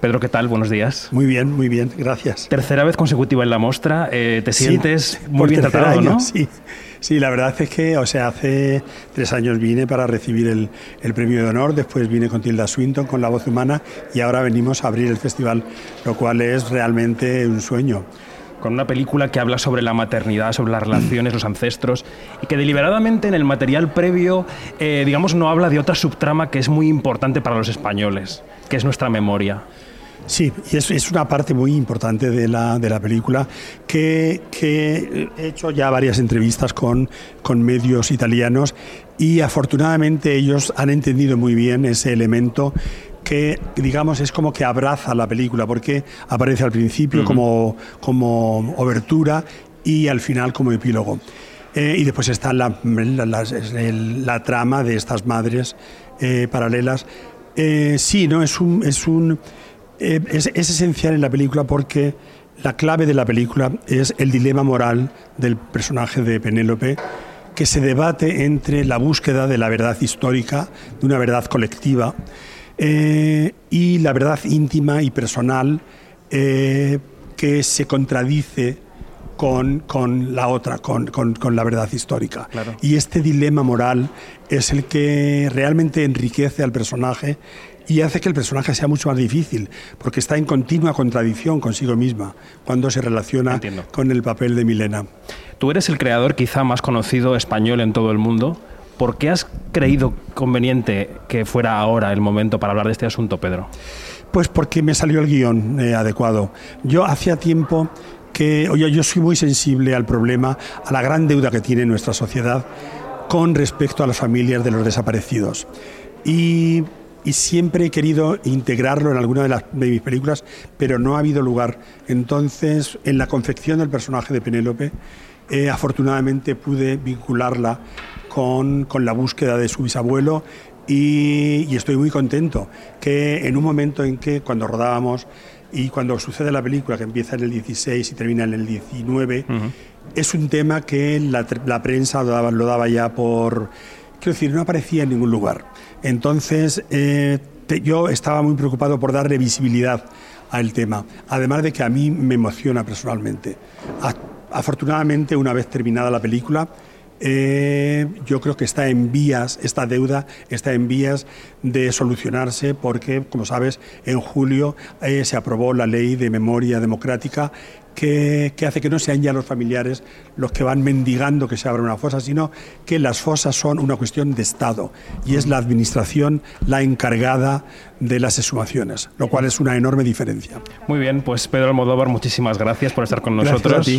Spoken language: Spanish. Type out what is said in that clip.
Pedro, ¿qué tal? Buenos días. Muy bien, muy bien, gracias. Tercera vez consecutiva en la mostra, eh, te sientes muy bien tratado, ¿no? Sí, sí, la verdad es que, o sea, hace tres años vine para recibir el, el, premio de honor, después vine con Tilda Swinton, con La Voz Humana, y ahora venimos a abrir el festival, lo cual es realmente un sueño con una película que habla sobre la maternidad, sobre las relaciones, los ancestros, y que deliberadamente en el material previo, eh, digamos, no habla de otra subtrama que es muy importante para los españoles, que es nuestra memoria. Sí, y es, una parte muy importante de la, de la película que, que, he hecho ya varias entrevistas con, con medios italianos y afortunadamente ellos han entendido muy bien ese elemento que digamos es como que abraza la película porque aparece al principio como, como obertura y al final como epílogo. Eh, y después está la, la, trama de estas madres eh, paralelas. Eh, sí, ¿no? es, un, es, un, es, es esencial en la película porque la clave de la película es el dilema moral del personaje de Penélope que se debate entre la búsqueda de la verdad histórica, de una verdad colectiva, eh, y la verdad íntima y personal eh, que se contradice con, con la otra, con, con, con, la verdad histórica. Y este dilema moral es el que realmente enriquece al personaje y hace que el personaje sea mucho más difícil, porque está en continua contradicción consigo misma cuando se relaciona Entiendo. con el papel de Milena. Tú eres el creador quizá más conocido español en todo el mundo. ¿Por qué has creído conveniente que fuera ahora el momento para hablar de este asunto, Pedro? Pues porque me salió el guion eh, adecuado. Yo hacía tiempo que, oye, yo soy muy sensible al problema, a la gran deuda que tiene nuestra sociedad con respecto a las familias de los desaparecidos. Y, siempre he querido integrarlo en alguna de mis películas, pero no ha habido lugar. Entonces, en la confección del personaje de Penélope, eh, afortunadamente pude vincularla con, con, la búsqueda de su bisabuelo y, y, estoy muy contento que en un momento en que cuando rodábamos y cuando sucede la película que empieza en el 16 y termina en el 19, uh -huh. es un tema que la, la prensa lo daba, lo daba, ya por... Quiero decir, no aparecía en ningún lugar. Entonces, eh, te, yo estaba muy preocupado por darle visibilidad al tema, además de que a mí me emociona personalmente. A, afortunadamente, una vez terminada la película, eh, yo creo que está en vías, esta deuda está en vías de solucionarse porque, como sabes, en julio eh, se aprobó la ley de memoria democrática que, que, hace que no sean ya los familiares los que van mendigando que se abra una fosa, sino que las fosas son una cuestión de Estado y es la Administración la encargada de las exhumaciones, lo cual es una enorme diferencia. Muy bien, pues Pedro Almodóvar, muchísimas gracias por estar con nosotros.